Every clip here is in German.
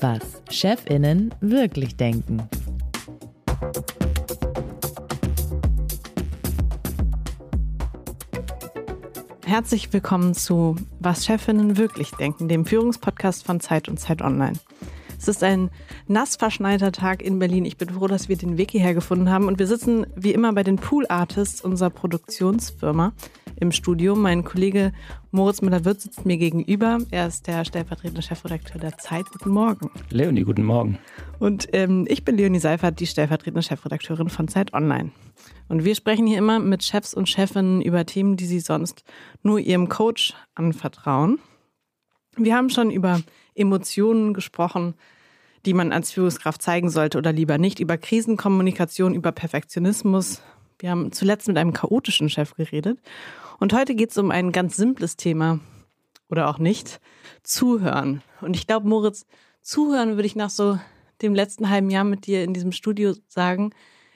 Was Chefinnen wirklich denken. Herzlich willkommen zu Was Chefinnen wirklich denken, dem Führungspodcast von Zeit und Zeit Online. Es ist ein nass verschneiter Tag in Berlin. Ich bin froh, dass wir den Weg hierher gefunden haben. Und wir sitzen wie immer bei den Pool Artists unserer Produktionsfirma im Studio. Mein Kollege Moritz Müller-Wirth sitzt mir gegenüber. Er ist der stellvertretende Chefredakteur der Zeit. Guten Morgen. Leonie, guten Morgen. Und ähm, ich bin Leonie Seifert, die stellvertretende Chefredakteurin von Zeit Online. Und wir sprechen hier immer mit Chefs und Chefinnen über Themen, die sie sonst nur ihrem Coach anvertrauen. Wir haben schon über Emotionen gesprochen, die man als Führungskraft zeigen sollte oder lieber nicht, über Krisenkommunikation, über Perfektionismus. Wir haben zuletzt mit einem chaotischen Chef geredet. Und heute geht es um ein ganz simples Thema oder auch nicht, Zuhören. Und ich glaube, Moritz, Zuhören würde ich nach so dem letzten halben Jahr mit dir in diesem Studio sagen,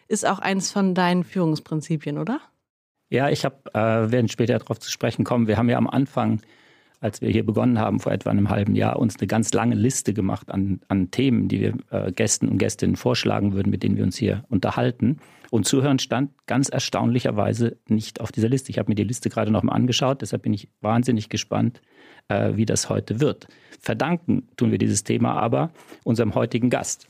ist auch eines von deinen Führungsprinzipien, oder? Ja, ich habe, äh, werden später darauf zu sprechen kommen. Wir haben ja am Anfang als wir hier begonnen haben, vor etwa einem halben Jahr, uns eine ganz lange Liste gemacht an, an Themen, die wir äh, Gästen und Gästinnen vorschlagen würden, mit denen wir uns hier unterhalten. Und Zuhören stand ganz erstaunlicherweise nicht auf dieser Liste. Ich habe mir die Liste gerade noch mal angeschaut, deshalb bin ich wahnsinnig gespannt, äh, wie das heute wird. Verdanken tun wir dieses Thema aber unserem heutigen Gast.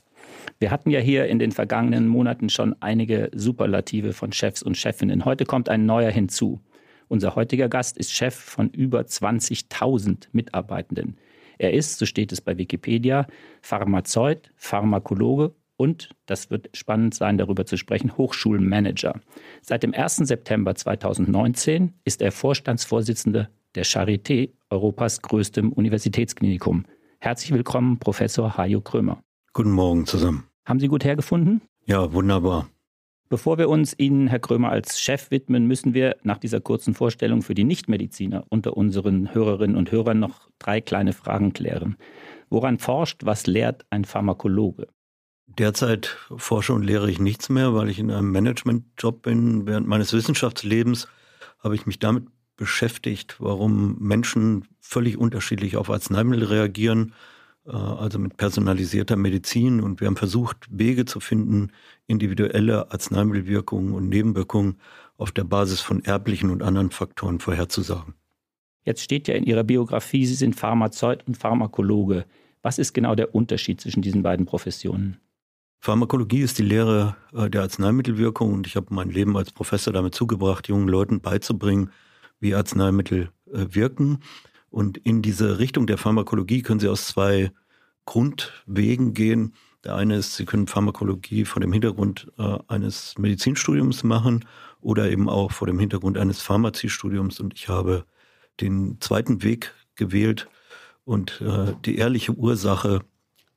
Wir hatten ja hier in den vergangenen Monaten schon einige Superlative von Chefs und Chefinnen. Heute kommt ein neuer hinzu. Unser heutiger Gast ist Chef von über 20.000 Mitarbeitenden. Er ist, so steht es bei Wikipedia, Pharmazeut, Pharmakologe und, das wird spannend sein, darüber zu sprechen, Hochschulmanager. Seit dem 1. September 2019 ist er Vorstandsvorsitzender der Charité, Europas größtem Universitätsklinikum. Herzlich willkommen, Professor Hajo Krömer. Guten Morgen zusammen. Haben Sie gut hergefunden? Ja, wunderbar. Bevor wir uns Ihnen, Herr Krömer, als Chef widmen, müssen wir nach dieser kurzen Vorstellung für die Nichtmediziner unter unseren Hörerinnen und Hörern noch drei kleine Fragen klären. Woran forscht, was lehrt ein Pharmakologe? Derzeit forsche und lehre ich nichts mehr, weil ich in einem Managementjob bin. Während meines Wissenschaftslebens habe ich mich damit beschäftigt, warum Menschen völlig unterschiedlich auf Arzneimittel reagieren also mit personalisierter Medizin. Und wir haben versucht, Wege zu finden, individuelle Arzneimittelwirkungen und Nebenwirkungen auf der Basis von erblichen und anderen Faktoren vorherzusagen. Jetzt steht ja in Ihrer Biografie, Sie sind Pharmazeut und Pharmakologe. Was ist genau der Unterschied zwischen diesen beiden Professionen? Pharmakologie ist die Lehre äh, der Arzneimittelwirkung und ich habe mein Leben als Professor damit zugebracht, jungen Leuten beizubringen, wie Arzneimittel äh, wirken. Und in diese Richtung der Pharmakologie können Sie aus zwei Grundwegen gehen. Der eine ist, Sie können Pharmakologie vor dem Hintergrund äh, eines Medizinstudiums machen oder eben auch vor dem Hintergrund eines Pharmaziestudiums. Und ich habe den zweiten Weg gewählt und äh, die ehrliche Ursache,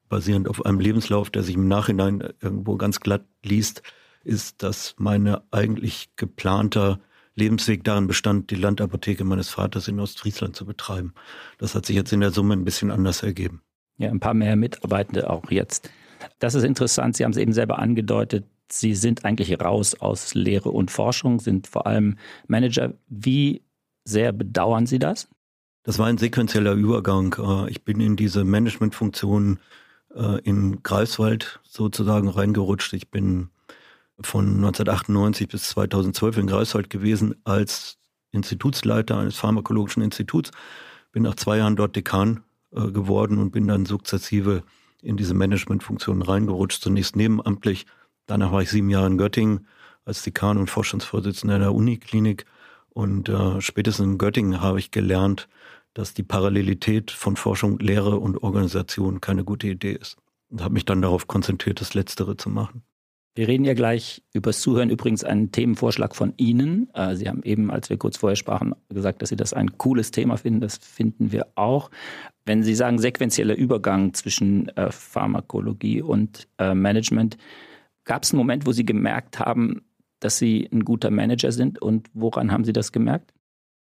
basierend auf einem Lebenslauf, der sich im Nachhinein irgendwo ganz glatt liest, ist, dass meine eigentlich geplanter Lebensweg darin bestand, die Landapotheke meines Vaters in Ostfriesland zu betreiben. Das hat sich jetzt in der Summe ein bisschen anders ergeben. Ja, ein paar mehr Mitarbeitende auch jetzt. Das ist interessant. Sie haben es eben selber angedeutet. Sie sind eigentlich raus aus Lehre und Forschung, sind vor allem Manager. Wie sehr bedauern Sie das? Das war ein sequenzieller Übergang. Äh, ich bin in diese Managementfunktion äh, in Greifswald sozusagen reingerutscht. Ich bin von 1998 bis 2012 in Greifswald gewesen als Institutsleiter eines pharmakologischen Instituts. Bin nach zwei Jahren dort Dekan äh, geworden und bin dann sukzessive in diese Managementfunktion reingerutscht. Zunächst nebenamtlich, danach war ich sieben Jahre in Göttingen als Dekan und Forschungsvorsitzender der Uniklinik. Und äh, spätestens in Göttingen habe ich gelernt, dass die Parallelität von Forschung, Lehre und Organisation keine gute Idee ist. Und habe mich dann darauf konzentriert, das Letztere zu machen. Wir reden ja gleich über das Zuhören. Übrigens einen Themenvorschlag von Ihnen. Äh, Sie haben eben, als wir kurz vorher sprachen, gesagt, dass Sie das ein cooles Thema finden. Das finden wir auch. Wenn Sie sagen, sequenzieller Übergang zwischen äh, Pharmakologie und äh, Management, gab es einen Moment, wo Sie gemerkt haben, dass Sie ein guter Manager sind? Und woran haben Sie das gemerkt?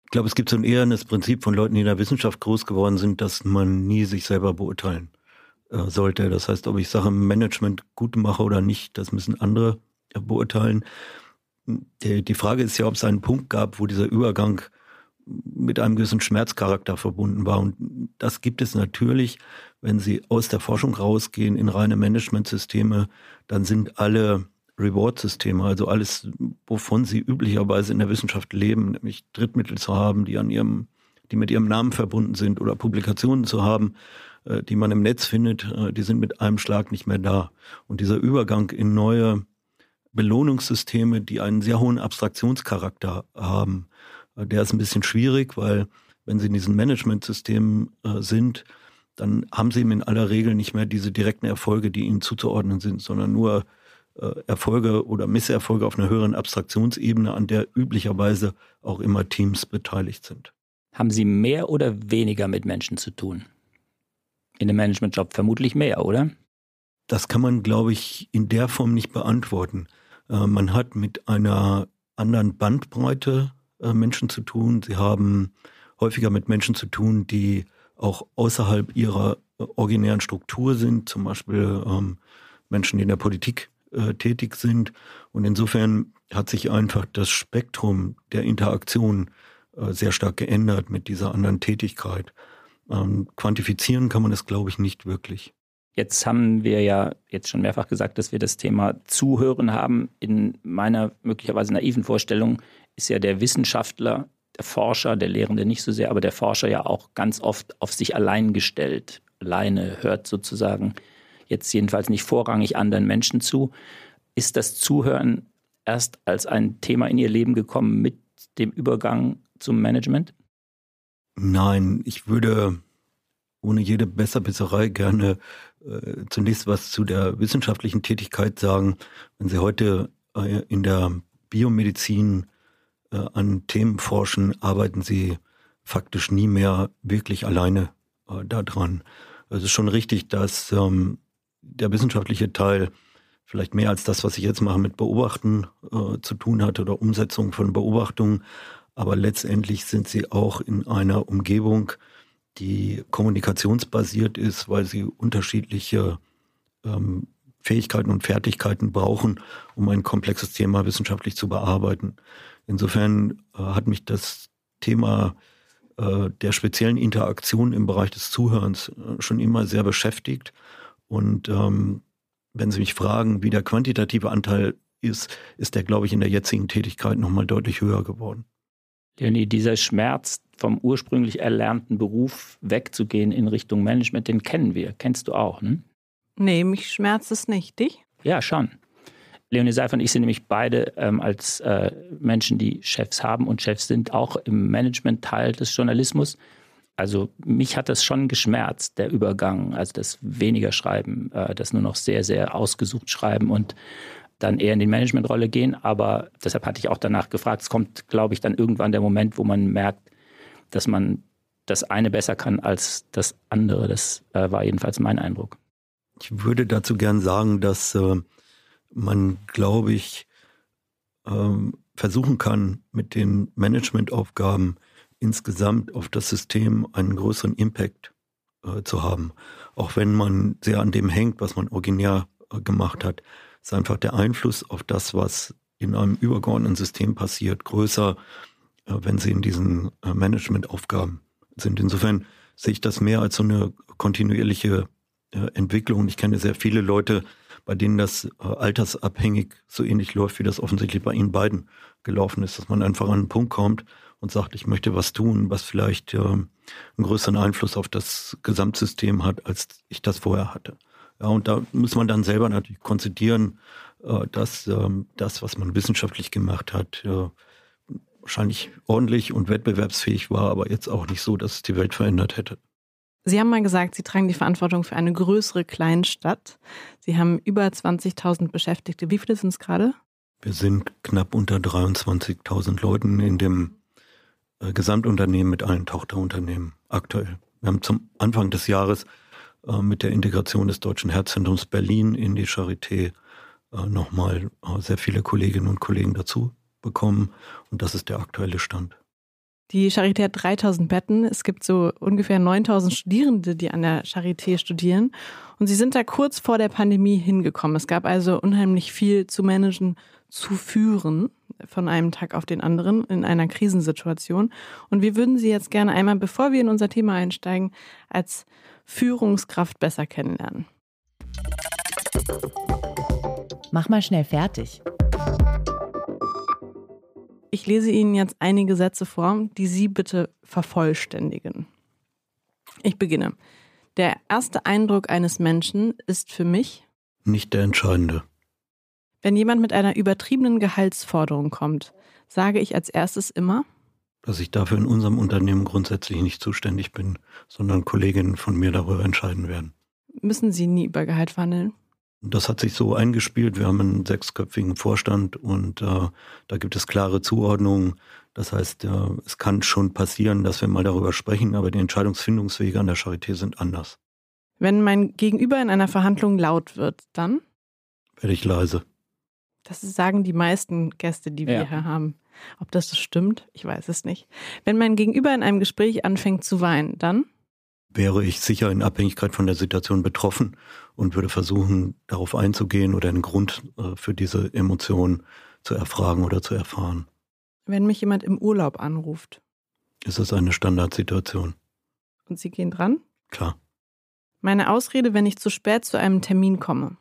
Ich glaube, es gibt so ein ehernes Prinzip von Leuten, die in der Wissenschaft groß geworden sind, dass man nie sich selber beurteilen sollte. Das heißt, ob ich Sachen im Management gut mache oder nicht, das müssen andere beurteilen. die, Frage ist ja, ob es einen Punkt gab, wo dieser Übergang mit einem gewissen Schmerzcharakter verbunden war. Und das gibt es natürlich, wenn Sie aus der Forschung rausgehen in reine Managementsysteme, dann sind alle Reward-Systeme, also alles, wovon Sie üblicherweise in der Wissenschaft leben, nämlich Drittmittel zu haben, die an ihrem, die mit ihrem Namen verbunden sind oder Publikationen zu haben, äh, die man im Netz findet, äh, die sind mit einem Schlag nicht mehr da. Und dieser Übergang in neue Belohnungssysteme, die einen sehr hohen Abstraktionscharakter haben, äh, der ist ein bisschen schwierig, weil wenn Sie in diesen Managementsystemen äh, sind, dann haben Sie in aller Regel nicht mehr diese direkten Erfolge, die Ihnen zuzuordnen sind, sondern nur äh, Erfolge oder Misserfolge auf einer höheren Abstraktionsebene, an der üblicherweise auch immer Teams beteiligt sind. Haben Sie mehr oder weniger mit Menschen zu tun? In dem Managementjob vermutlich mehr, oder? Das kann man, glaube ich, in der Form nicht beantworten. Äh, man hat mit einer anderen Bandbreite äh, Menschen zu tun. Sie haben häufiger mit Menschen zu tun, die auch außerhalb ihrer äh, originären Struktur sind, zum Beispiel ähm, Menschen, die in der Politik äh, tätig sind. Und insofern hat sich einfach das Spektrum der Interaktion äh, sehr stark geändert mit dieser anderen Tätigkeit. Ähm, quantifizieren kann man das, glaube ich, nicht wirklich. Jetzt haben wir ja jetzt schon mehrfach gesagt, dass wir das Thema Zuhören haben. In meiner möglicherweise naiven Vorstellung ist ja der Wissenschaftler, der Forscher, der Lehrende nicht so sehr, aber der Forscher ja auch ganz oft auf sich allein gestellt, alleine hört sozusagen jetzt jedenfalls nicht vorrangig anderen Menschen zu. Ist das Zuhören erst als ein Thema in Ihr Leben gekommen mit dem Übergang zum Management? Nein, ich würde ohne jede Besserwisserei gerne äh, zunächst was zu der wissenschaftlichen Tätigkeit sagen. Wenn Sie heute äh, in der Biomedizin äh, an Themen forschen, arbeiten Sie faktisch nie mehr wirklich alleine äh, daran. Es ist schon richtig, dass ähm, der wissenschaftliche Teil vielleicht mehr als das, was ich jetzt mache, mit Beobachten äh, zu tun hat oder Umsetzung von Beobachtungen. Aber letztendlich sind sie auch in einer Umgebung, die kommunikationsbasiert ist, weil sie unterschiedliche ähm, Fähigkeiten und Fertigkeiten brauchen, um ein komplexes Thema wissenschaftlich zu bearbeiten. Insofern äh, hat mich das Thema äh, der speziellen Interaktion im Bereich des Zuhörens äh, schon immer sehr beschäftigt. Und ähm, wenn Sie mich fragen, wie der quantitative Anteil ist, ist der, glaube ich, in der jetzigen Tätigkeit nochmal deutlich höher geworden. Leonie, dieser Schmerz vom ursprünglich erlernten Beruf wegzugehen in Richtung Management, den kennen wir. Kennst du auch, ne? Nee, mich schmerzt es nicht. Dich? Ja, schon. Leonie Seifer und ich sind nämlich beide ähm, als äh, Menschen, die Chefs haben und Chefs sind, auch im Management-Teil des Journalismus. Also mich hat das schon geschmerzt, der Übergang, also das weniger Schreiben, äh, das nur noch sehr, sehr ausgesucht Schreiben und dann eher in die Managementrolle gehen. Aber deshalb hatte ich auch danach gefragt. Es kommt, glaube ich, dann irgendwann der Moment, wo man merkt, dass man das eine besser kann als das andere. Das äh, war jedenfalls mein Eindruck. Ich würde dazu gern sagen, dass äh, man, glaube ich, ähm, versuchen kann, mit den Managementaufgaben insgesamt auf das System einen größeren Impact äh, zu haben. Auch wenn man sehr an dem hängt, was man originär äh, gemacht hat, ist einfach der Einfluss auf das, was in einem übergeordneten System passiert, größer, äh, wenn sie in diesen äh, Managementaufgaben sind. Insofern sehe ich das mehr als so eine kontinuierliche äh, Entwicklung. Ich kenne sehr viele Leute, bei denen das altersabhängig so ähnlich läuft, wie das offensichtlich bei Ihnen beiden gelaufen ist, dass man einfach an einen Punkt kommt und sagt, ich möchte was tun, was vielleicht äh, einen größeren Einfluss auf das Gesamtsystem hat, als ich das vorher hatte. Ja, und da muss man dann selber natürlich konzidieren, äh, dass ähm, das, was man wissenschaftlich gemacht hat, äh, wahrscheinlich ordentlich und wettbewerbsfähig war, aber jetzt auch nicht so, dass es die Welt verändert hätte. Sie haben mal gesagt, Sie tragen die Verantwortung für eine größere Kleinstadt. Sie haben über 20.000 Beschäftigte. Wie viele sind es gerade? Wir sind knapp unter 23.000 Leuten in dem äh, Gesamtunternehmen mit allen Tochterunternehmen aktuell. Wir haben zum Anfang des Jahres mit der Integration des Deutschen Herzzentrums Berlin in die Charité äh, nochmal äh, sehr viele Kolleginnen und Kollegen dazu bekommen. Und das ist der aktuelle Stand. Die Charité hat 3000 Betten. Es gibt so ungefähr 9000 Studierende, die an der Charité studieren. Und sie sind da kurz vor der Pandemie hingekommen. Es gab also unheimlich viel zu managen, zu führen. von einem Tag auf den anderen in einer Krisensituation. Und wir würden Sie jetzt gerne einmal, bevor wir in unser Thema einsteigen, als Führungskraft besser kennenlernen. Mach mal schnell fertig. Ich lese Ihnen jetzt einige Sätze vor, die Sie bitte vervollständigen. Ich beginne. Der erste Eindruck eines Menschen ist für mich nicht der entscheidende. Wenn jemand mit einer übertriebenen Gehaltsforderung kommt, sage ich als erstes immer, dass ich dafür in unserem Unternehmen grundsätzlich nicht zuständig bin, sondern Kolleginnen von mir darüber entscheiden werden. Müssen Sie nie über Gehalt verhandeln? Das hat sich so eingespielt. Wir haben einen sechsköpfigen Vorstand und äh, da gibt es klare Zuordnungen. Das heißt, äh, es kann schon passieren, dass wir mal darüber sprechen, aber die Entscheidungsfindungswege an der Charité sind anders. Wenn mein Gegenüber in einer Verhandlung laut wird, dann? Werde ich leise. Das sagen die meisten Gäste, die wir ja. hier haben. Ob das stimmt, ich weiß es nicht. Wenn mein Gegenüber in einem Gespräch anfängt zu weinen, dann? Wäre ich sicher in Abhängigkeit von der Situation betroffen und würde versuchen, darauf einzugehen oder einen Grund äh, für diese Emotion zu erfragen oder zu erfahren. Wenn mich jemand im Urlaub anruft. Ist das eine Standardsituation? Und Sie gehen dran? Klar. Meine Ausrede, wenn ich zu spät zu einem Termin komme.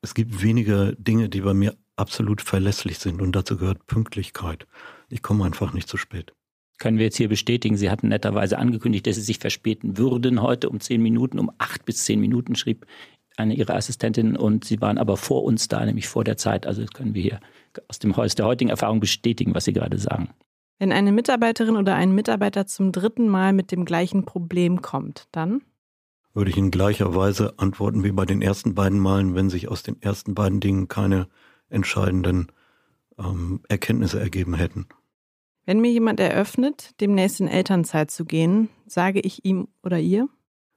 Es gibt wenige Dinge, die bei mir absolut verlässlich sind und dazu gehört Pünktlichkeit. Ich komme einfach nicht zu spät. Können wir jetzt hier bestätigen, Sie hatten netterweise angekündigt, dass Sie sich verspäten würden heute um zehn Minuten, um acht bis zehn Minuten schrieb eine Ihrer Assistentinnen und Sie waren aber vor uns da, nämlich vor der Zeit. Also das können wir hier aus dem aus der heutigen Erfahrung bestätigen, was Sie gerade sagen. Wenn eine Mitarbeiterin oder ein Mitarbeiter zum dritten Mal mit dem gleichen Problem kommt, dann? würde ich in gleicher Weise antworten wie bei den ersten beiden Malen, wenn sich aus den ersten beiden Dingen keine entscheidenden ähm, Erkenntnisse ergeben hätten. Wenn mir jemand eröffnet, demnächst in Elternzeit zu gehen, sage ich ihm oder ihr?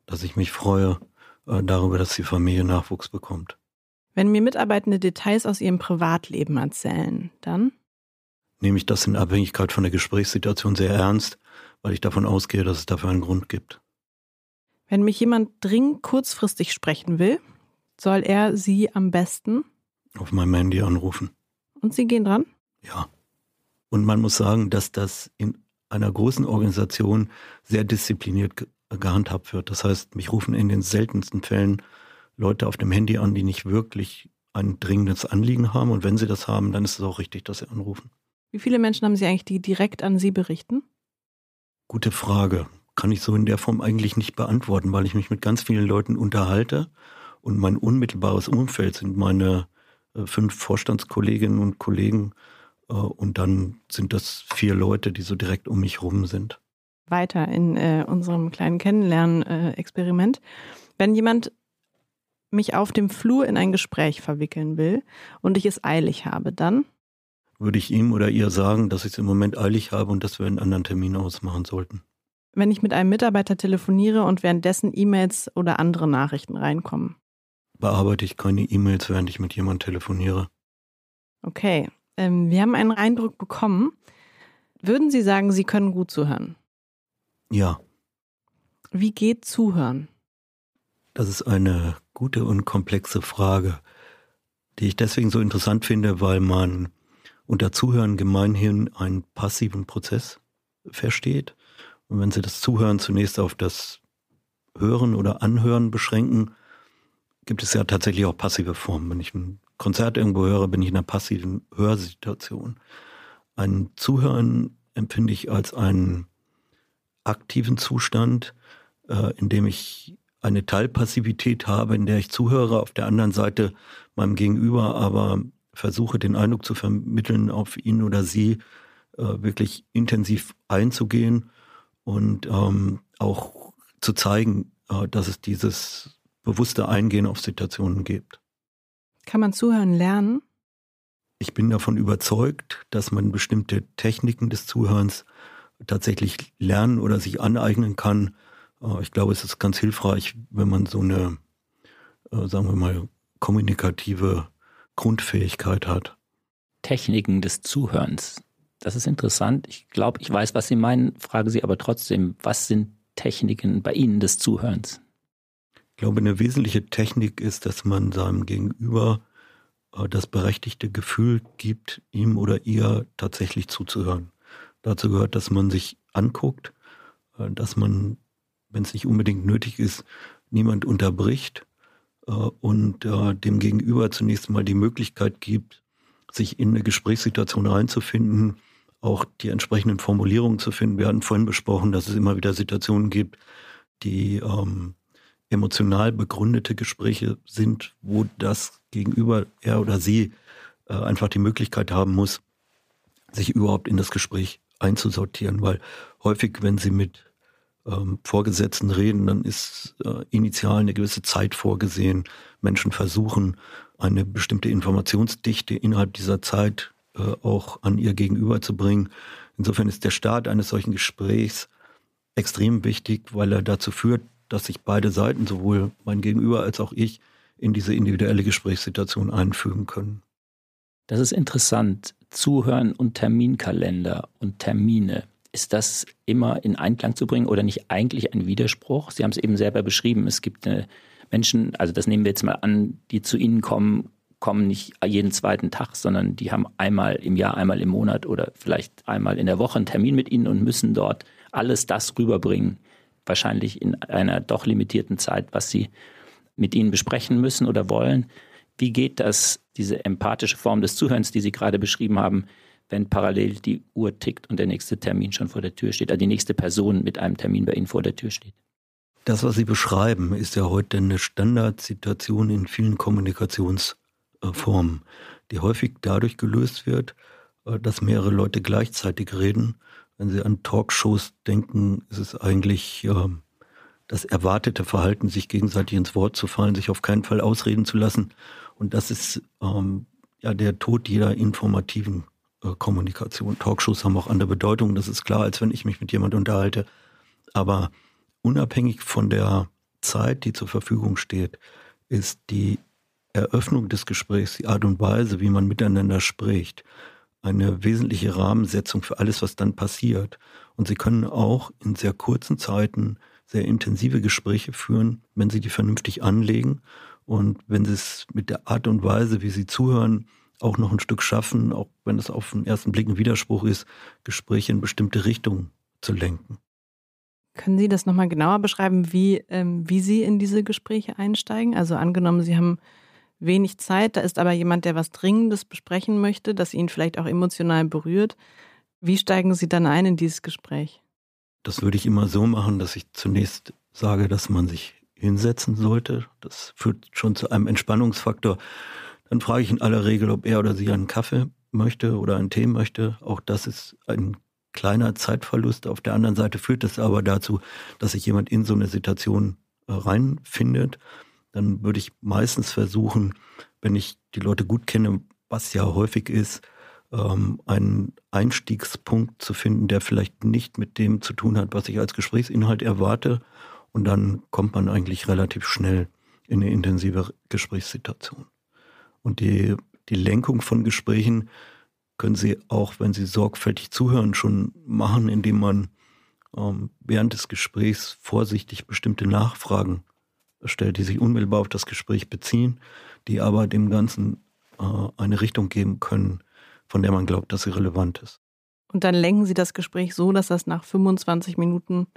Dass ich mich freue äh, darüber, dass die Familie Nachwuchs bekommt. Wenn mir Mitarbeitende Details aus ihrem Privatleben erzählen, dann? Nehme ich das in Abhängigkeit von der Gesprächssituation sehr ernst, weil ich davon ausgehe, dass es dafür einen Grund gibt. Wenn mich jemand dringend kurzfristig sprechen will, soll er sie am besten auf meinem Handy anrufen. Und Sie gehen dran? Ja. Und man muss sagen, dass das in einer großen Organisation sehr diszipliniert gehandhabt wird. Das heißt, mich rufen in den seltensten Fällen Leute auf dem Handy an, die nicht wirklich ein dringendes Anliegen haben. Und wenn sie das haben, dann ist es auch richtig, dass sie anrufen. Wie viele Menschen haben Sie eigentlich, die direkt an Sie berichten? Gute Frage kann ich so in der Form eigentlich nicht beantworten, weil ich mich mit ganz vielen Leuten unterhalte und mein unmittelbares Umfeld sind meine fünf Vorstandskolleginnen und Kollegen äh, und dann sind das vier Leute, die so direkt um mich rum sind. Weiter in äh, unserem kleinen Kennenlernen-Experiment. Wenn jemand mich auf dem Flur in ein Gespräch verwickeln will und ich es eilig habe, dann würde ich ihm oder ihr sagen, dass ich es im Moment eilig habe und dass wir einen anderen Termin ausmachen sollten wenn ich mit einem Mitarbeiter telefoniere und währenddessen E-Mails oder andere Nachrichten reinkommen? Bearbeite ich keine E-Mails, während ich mit jemandem telefoniere. Okay, ähm, wir haben einen Eindruck bekommen. Würden Sie sagen, Sie können gut zuhören? Ja. Wie geht Zuhören? Das ist eine gute und komplexe Frage, die ich deswegen so interessant finde, weil man unter Zuhören gemeinhin einen passiven Prozess versteht und wenn Sie das Zuhören zunächst auf das Hören oder Anhören beschränken, gibt es ja tatsächlich auch passive Formen. Wenn ich ein Konzert irgendwo höre, bin ich in einer passiven Hörsituation. Ein Zuhören empfinde ich als einen aktiven Zustand, äh, in dem ich eine Teilpassivität habe, in der ich zuhöre, auf der anderen Seite meinem Gegenüber aber versuche, den Eindruck zu vermitteln, auf ihn oder sie äh, wirklich intensiv einzugehen und ähm, auch zu zeigen, äh, dass es dieses bewusste Eingehen auf Situationen gibt. Kann man zuhören lernen? Ich bin davon überzeugt, dass man bestimmte Techniken des Zuhörens tatsächlich lernen oder sich aneignen kann. Äh, ich glaube, es ist ganz hilfreich, wenn man so eine, äh, sagen wir mal, kommunikative Grundfähigkeit hat. Techniken des Zuhörens. Das ist interessant. Ich glaube, ich weiß, was Sie meinen, frage Sie aber trotzdem, was sind Techniken bei Ihnen des Zuhörens? Ich glaube, eine wesentliche Technik ist, dass man seinem Gegenüber äh, das berechtigte Gefühl gibt, ihm oder ihr tatsächlich zuzuhören. Dazu gehört, dass man sich anguckt, äh, dass man, wenn es nicht unbedingt nötig ist, niemand unterbricht äh, und dem Gegenüber zunächst mal die Möglichkeit gibt, sich in eine Gesprächssituation reinzufinden, auch die entsprechenden Formulierungen zu finden. Wir hatten vorhin besprochen, dass es immer wieder Situationen gibt, die ähm, emotional begründete Gespräche sind, wo das Gegenüber, er oder sie, äh, einfach die Möglichkeit haben muss, sich überhaupt in das Gespräch einzusortieren, weil häufig, wenn sie mit ähm, Vorgesetzten reden, dann ist äh, initial eine gewisse Zeit vorgesehen. Menschen versuchen, eine bestimmte Informationsdichte innerhalb dieser Zeit äh, auch an ihr Gegenüber zu bringen. Insofern ist der Start eines solchen Gesprächs extrem wichtig, weil er dazu führt, dass sich beide Seiten, sowohl mein Gegenüber als auch ich, in diese individuelle Gesprächssituation einfügen können. Das ist interessant. Zuhören und Terminkalender und Termine. Ist das immer in Einklang zu bringen oder nicht eigentlich ein Widerspruch? Sie haben es eben selber beschrieben. Es gibt Menschen, also das nehmen wir jetzt mal an, die zu Ihnen kommen, kommen nicht jeden zweiten Tag, sondern die haben einmal im Jahr, einmal im Monat oder vielleicht einmal in der Woche einen Termin mit Ihnen und müssen dort alles das rüberbringen, wahrscheinlich in einer doch limitierten Zeit, was sie mit ihnen besprechen müssen oder wollen. Wie geht das, diese empathische Form des Zuhörens, die Sie gerade beschrieben haben, wenn parallel die Uhr tickt und der nächste Termin schon vor der Tür steht, also die nächste Person mit einem Termin bei Ihnen vor der Tür steht? Das, was Sie beschreiben, ist ja heute eine Standardsituation in vielen Kommunikationsformen, die häufig dadurch gelöst wird, äh, dass mehrere Leute gleichzeitig reden wenn Sie an Talkshows denken, ist es eigentlich äh, das erwartete Verhalten, sich gegenseitig ins Wort zu fallen, sich auf keinen Fall ausreden zu lassen. Und das ist ähm, ja der Tod jeder informativen äh, Kommunikation. Talkshows haben auch andere Bedeutungen, das ist klar, als wenn ich mich mit jemand unterhalte. Aber unabhängig von der Zeit, die zur Verfügung steht, ist die Eröffnung des Gesprächs, die Art und Weise, wie man miteinander spricht, eine wesentliche Rahmensetzung für alles, was dann passiert. Und Sie können auch in sehr kurzen Zeiten sehr intensive Gespräche führen, wenn Sie die vernünftig anlegen und wenn Sie es mit der Art und Weise, wie Sie zuhören, auch noch ein Stück schaffen, auch wenn es auf den ersten Blick ein Widerspruch ist, Gespräche in bestimmte Richtungen zu lenken. Können Sie das nochmal genauer beschreiben, wie, ähm, wie Sie in diese Gespräche einsteigen? Also angenommen, Sie haben wenig Zeit, da ist aber jemand, der was Dringendes besprechen möchte, das ihn vielleicht auch emotional berührt. Wie steigen Sie dann ein in dieses Gespräch? Das würde ich immer so machen, dass ich zunächst sage, dass man sich hinsetzen sollte. Das führt schon zu einem Entspannungsfaktor. Dann frage ich in aller Regel, ob er oder sie einen Kaffee möchte oder einen Tee möchte. Auch das ist ein kleiner Zeitverlust. Auf der anderen Seite führt es aber dazu, dass sich jemand in so eine Situation äh, reinfindet dann würde ich meistens versuchen, wenn ich die Leute gut kenne, was ja häufig ist, ähm, einen Einstiegspunkt zu finden, der vielleicht nicht mit dem zu tun hat, was ich als Gesprächsinhalt erwarte. Und dann kommt man eigentlich relativ schnell in eine intensive Gesprächssituation. Und die, die Lenkung von Gesprächen können Sie auch, wenn Sie sorgfältig zuhören, schon machen, indem man ähm, während des Gesprächs vorsichtig bestimmte Nachfragen stellt, die sich unmittelbar auf das Gespräch beziehen, die aber dem Ganzen äh, eine Richtung geben können, von der man glaubt, dass sie relevant ist. Und dann lenken Sie das Gespräch so, dass das nach 25 Minuten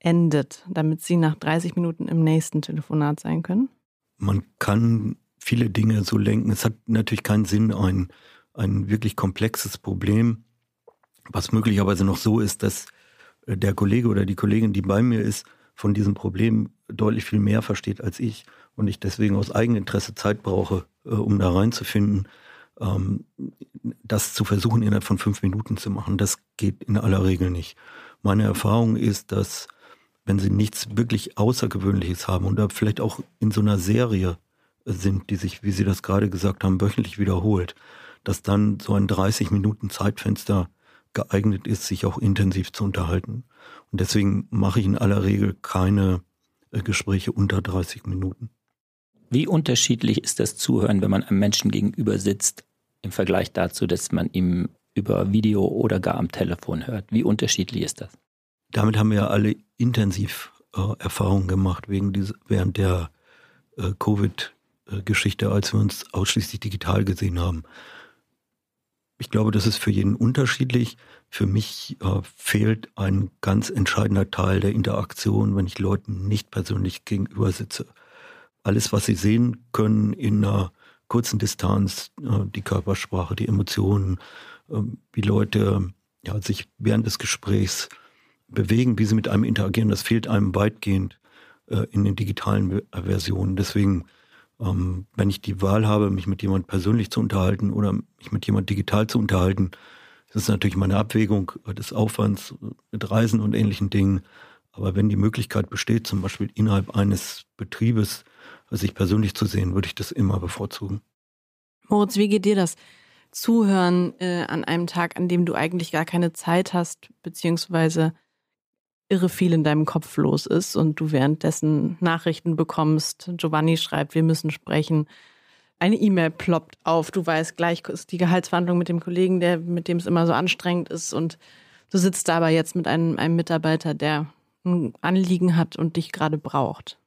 endet, damit Sie nach 30 Minuten im nächsten Telefonat sein können? Man kann viele Dinge so lenken. Es hat natürlich keinen Sinn, ein, ein wirklich komplexes Problem, was möglicherweise noch so ist, dass äh, der Kollege oder die Kollegin, die bei mir ist, von diesem Problem deutlich viel mehr versteht als ich und ich deswegen aus Eigeninteresse Zeit brauche, äh, um da reinzufinden, ähm, das zu versuchen innerhalb von fünf Minuten zu machen, das geht in aller Regel nicht. Meine Erfahrung ist, dass wenn Sie nichts wirklich Außergewöhnliches haben und da vielleicht auch in so einer Serie sind, die sich, wie Sie das gerade gesagt haben, wöchentlich wiederholt, dass dann so ein 30 Minuten Zeitfenster geeignet ist, sich auch intensiv zu unterhalten. Und deswegen mache ich in aller Regel keine äh, Gespräche unter 30 Minuten. Wie unterschiedlich ist das Zuhören, wenn man einem Menschen gegenüber sitzt, im Vergleich dazu, dass man ihm über Video oder gar am Telefon hört? Wie unterschiedlich ist das? Damit haben wir ja alle intensiv äh, Erfahrungen gemacht wegen diese, während der äh, Covid äh, Geschichte, als wir uns ausschließlich digital gesehen haben. Ich glaube, das ist für jeden unterschiedlich. Für mich äh, fehlt ein ganz entscheidender Teil der Interaktion, wenn ich Leuten nicht persönlich gegenüber sitze. Alles, was sie sehen können in einer kurzen Distanz, äh, die Körpersprache, die Emotionen, äh, wie Leute ja, sich während des Gesprächs bewegen, wie sie mit einem interagieren, das fehlt einem weitgehend äh, in den digitalen Versionen. Deswegen ähm, wenn ich die Wahl habe, mich mit jemand persönlich zu unterhalten oder mich mit jemand digital zu unterhalten, das ist natürlich meine Abwägung des Aufwands mit Reisen und ähnlichen Dingen. Aber wenn die Möglichkeit besteht, zum Beispiel innerhalb eines Betriebes sich persönlich zu sehen, würde ich das immer bevorzugen. Moritz, wie geht dir das? Zuhören äh, an einem Tag, an dem du eigentlich gar keine Zeit hast, beziehungsweise irre viel in deinem Kopf los ist und du währenddessen Nachrichten bekommst. Giovanni schreibt, wir müssen sprechen. Eine E-Mail ploppt auf. Du weißt gleich, ist die Gehaltsverhandlung mit dem Kollegen, der, mit dem es immer so anstrengend ist. Und du sitzt da aber jetzt mit einem, einem Mitarbeiter, der ein Anliegen hat und dich gerade braucht.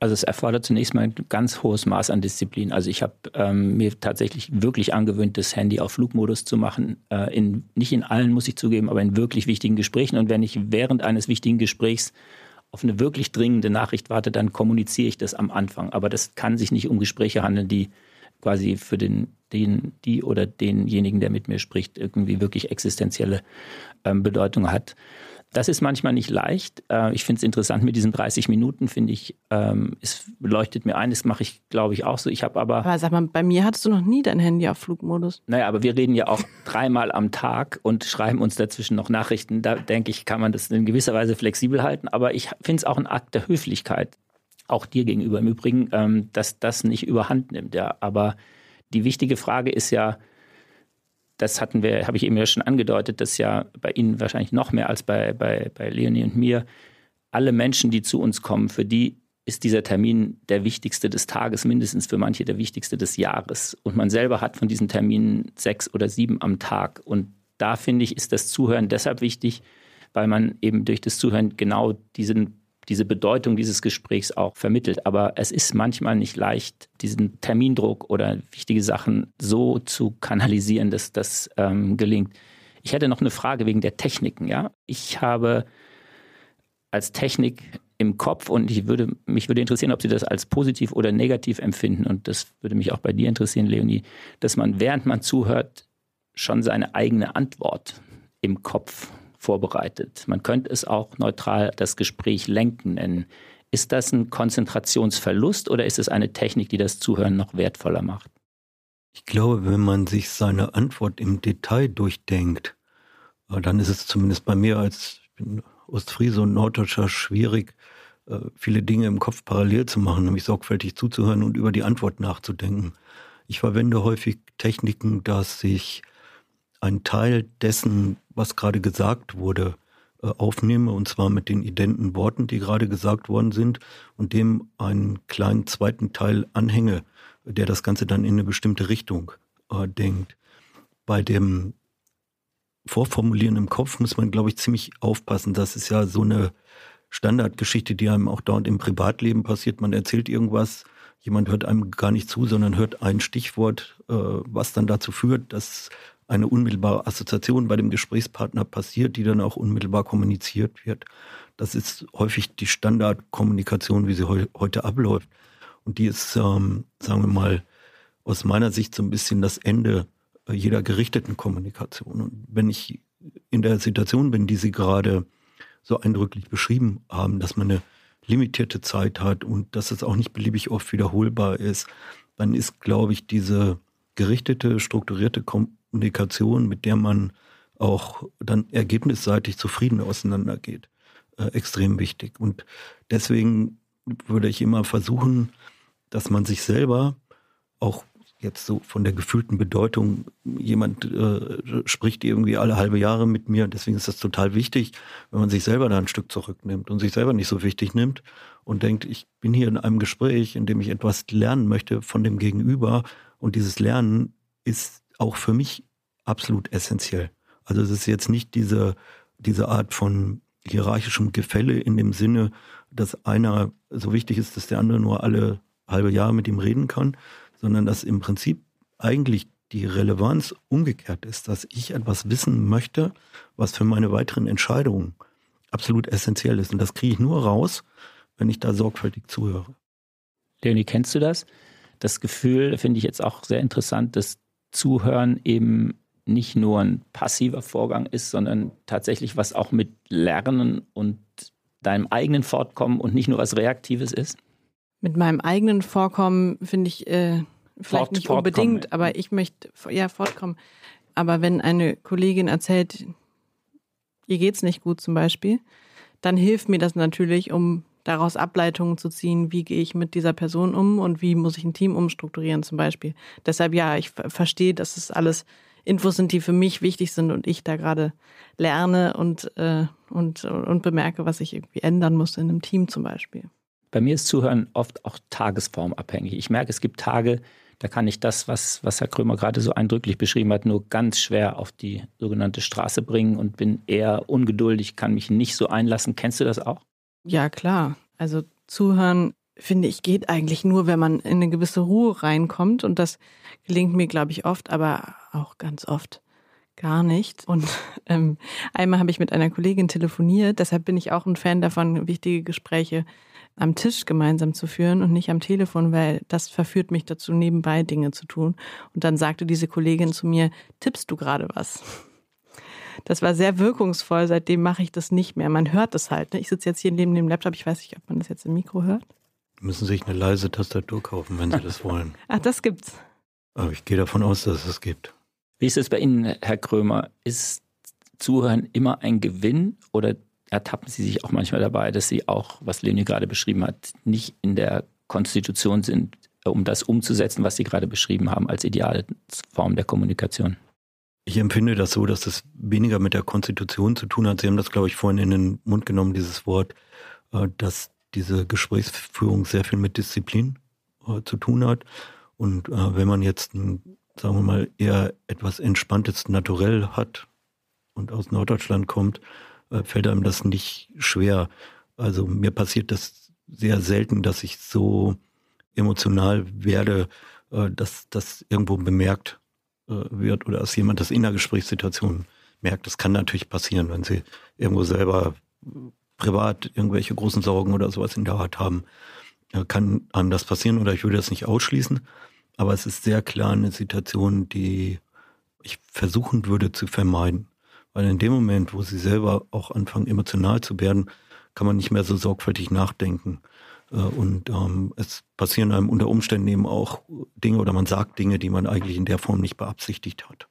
Also es erfordert zunächst mal ein ganz hohes Maß an Disziplin. Also ich habe ähm, mir tatsächlich wirklich angewöhnt, das Handy auf Flugmodus zu machen. Äh, in, nicht in allen, muss ich zugeben, aber in wirklich wichtigen Gesprächen. Und wenn ich während eines wichtigen Gesprächs auf eine wirklich dringende Nachricht warte, dann kommuniziere ich das am Anfang. Aber das kann sich nicht um Gespräche handeln, die quasi für den, den, die oder denjenigen, der mit mir spricht, irgendwie wirklich existenzielle ähm, Bedeutung hat. Das ist manchmal nicht leicht. Äh, ich finde es interessant mit diesen 30 Minuten, finde ich, ähm, es leuchtet mir ein, das mache ich, glaube ich, auch so. Ich habe aber. Aber sag mal, bei mir hattest du noch nie dein Handy auf Flugmodus. Naja, aber wir reden ja auch dreimal am Tag und schreiben uns dazwischen noch Nachrichten. Da denke ich, kann man das in gewisser Weise flexibel halten. Aber ich finde es auch ein Akt der Höflichkeit, auch dir gegenüber im Übrigen, ähm, dass das nicht überhand nimmt. Ja. Aber die wichtige Frage ist ja, das hatten wir, habe ich eben ja schon angedeutet, dass ja bei Ihnen wahrscheinlich noch mehr als bei, bei, bei Leonie und mir, alle Menschen, die zu uns kommen, für die ist dieser Termin der wichtigste des Tages, mindestens für manche der wichtigste des Jahres. Und man selber hat von diesen Terminen sechs oder sieben am Tag. Und da finde ich, ist das Zuhören deshalb wichtig, weil man eben durch das Zuhören genau diesen diese Bedeutung dieses Gesprächs auch vermittelt. Aber es ist manchmal nicht leicht, diesen Termindruck oder wichtige Sachen so zu kanalisieren, dass das ähm, gelingt. Ich hätte noch eine Frage wegen der Techniken. Ja, ich habe als Technik im Kopf und ich würde mich würde interessieren, ob Sie das als positiv oder negativ empfinden und das würde mich auch bei dir interessieren, Leonie, dass man während man zuhört schon seine eigene Antwort im Kopf vorbereitet. Man könnte es auch neutral das Gespräch lenken nennen. Ist das ein Konzentrationsverlust oder ist es eine Technik, die das Zuhören noch wertvoller macht? Ich glaube, wenn man sich seine Antwort im Detail durchdenkt, äh, dann ist es zumindest bei mir als ich Ostfriese und Norddeutscher schwierig, äh, viele Dinge im Kopf parallel zu machen, nämlich sorgfältig zuzuhören und über die Antwort nachzudenken. Ich verwende häufig Techniken, dass ich einen Teil dessen, was gerade gesagt wurde, äh, aufnehme, und zwar mit den identen Worten, die gerade gesagt worden sind, und dem einen kleinen zweiten Teil anhänge, der das Ganze dann in eine bestimmte Richtung äh, denkt. Bei dem Vorformulieren im Kopf muss man, glaube ich, ziemlich aufpassen. Das ist ja so eine Standardgeschichte, die einem auch dauernd im Privatleben passiert. Man erzählt irgendwas, jemand hört einem gar nicht zu, sondern hört ein Stichwort, äh, was dann dazu führt, dass eine unmittelbare Assoziation bei dem Gesprächspartner passiert, die dann auch unmittelbar kommuniziert wird. Das ist häufig die Standardkommunikation, wie sie heu heute abläuft. Und die ist, ähm, sagen wir mal, aus meiner Sicht so ein bisschen das Ende äh, jeder gerichteten Kommunikation. Und wenn ich in der Situation bin, die Sie gerade so eindrücklich beschrieben haben, dass man eine limitierte Zeit hat und dass es auch nicht beliebig oft wiederholbar ist, dann ist, glaube ich, diese gerichtete, strukturierte Kom Kommunikation, mit der man auch dann ergebnisseitig zufrieden auseinandergeht, äh, extrem wichtig. Und deswegen würde ich immer versuchen, dass man sich selber auch jetzt so von der gefühlten Bedeutung, jemand äh, spricht irgendwie alle halbe Jahre mit mir, deswegen ist das total wichtig, wenn man sich selber da ein Stück zurücknimmt und sich selber nicht so wichtig nimmt und denkt, ich bin hier in einem Gespräch, in dem ich etwas lernen möchte von dem Gegenüber und dieses Lernen ist auch für mich absolut essentiell. Also es ist jetzt nicht diese, diese Art von hierarchischem Gefälle in dem Sinne, dass einer so wichtig ist, dass der andere nur alle halbe Jahr mit ihm reden kann, sondern dass im Prinzip eigentlich die Relevanz umgekehrt ist, dass ich etwas wissen möchte, was für meine weiteren Entscheidungen absolut essentiell ist. Und das kriege ich nur raus, wenn ich da sorgfältig zuhöre. Leonie, kennst du das? Das Gefühl finde ich jetzt auch sehr interessant, dass Zuhören eben nicht nur ein passiver Vorgang ist, sondern tatsächlich was auch mit Lernen und deinem eigenen Fortkommen und nicht nur was Reaktives ist? Mit meinem eigenen Vorkommen finde ich äh, vielleicht Fort, nicht unbedingt, aber ich möchte ja fortkommen. Aber wenn eine Kollegin erzählt, ihr geht's nicht gut zum Beispiel, dann hilft mir das natürlich, um daraus Ableitungen zu ziehen, wie gehe ich mit dieser Person um und wie muss ich ein Team umstrukturieren zum Beispiel. Deshalb ja, ich verstehe, dass es alles Infos sind, die für mich wichtig sind und ich da gerade lerne und, äh, und, und bemerke, was ich irgendwie ändern muss in einem Team zum Beispiel. Bei mir ist Zuhören oft auch tagesformabhängig. Ich merke, es gibt Tage, da kann ich das, was, was Herr Krömer gerade so eindrücklich beschrieben hat, nur ganz schwer auf die sogenannte Straße bringen und bin eher ungeduldig, kann mich nicht so einlassen. Kennst du das auch? Ja, klar. Also zuhören, finde ich, geht eigentlich nur, wenn man in eine gewisse Ruhe reinkommt. Und das gelingt mir, glaube ich, oft, aber auch ganz oft gar nicht. Und ähm, einmal habe ich mit einer Kollegin telefoniert. Deshalb bin ich auch ein Fan davon, wichtige Gespräche am Tisch gemeinsam zu führen und nicht am Telefon, weil das verführt mich dazu, nebenbei Dinge zu tun. Und dann sagte diese Kollegin zu mir, tippst du gerade was? Das war sehr wirkungsvoll. Seitdem mache ich das nicht mehr. Man hört es halt. Ne? Ich sitze jetzt hier neben dem Laptop. Ich weiß nicht, ob man das jetzt im Mikro hört. Müssen sich eine leise Tastatur kaufen, wenn Sie das wollen. Ach, das gibt's. Aber ich gehe davon aus, dass es das gibt. Wie ist es bei Ihnen, Herr Krömer? Ist Zuhören immer ein Gewinn oder ertappen Sie sich auch manchmal dabei, dass Sie auch, was Leonie gerade beschrieben hat, nicht in der Konstitution sind, um das umzusetzen, was Sie gerade beschrieben haben als ideale Form der Kommunikation? Ich empfinde das so, dass das weniger mit der Konstitution zu tun hat. Sie haben das, glaube ich, vorhin in den Mund genommen, dieses Wort, äh, dass diese Gesprächsführung sehr viel mit Disziplin äh, zu tun hat. Und äh, wenn man jetzt, ein, sagen wir mal, eher etwas entspanntes Naturell hat und aus Norddeutschland kommt, fällt einem das nicht schwer. Also mir passiert das sehr selten, dass ich so emotional werde, dass das irgendwo bemerkt wird oder dass jemand das in der Gesprächssituation merkt. Das kann natürlich passieren, wenn sie irgendwo selber privat irgendwelche großen Sorgen oder sowas in der Art haben, äh, kann einem das passieren oder ich würde das nicht ausschließen. Aber es ist sehr klar eine Situation, die ich versuchen würde zu vermeiden. Weil in dem Moment, wo sie selber auch anfangen, emotional zu werden, kann man nicht mehr so sorgfältig nachdenken. Äh, und ähm, es passieren einem unter Umständen eben auch Dinge oder man sagt Dinge, die man eigentlich in der Form nicht beabsichtigt hat.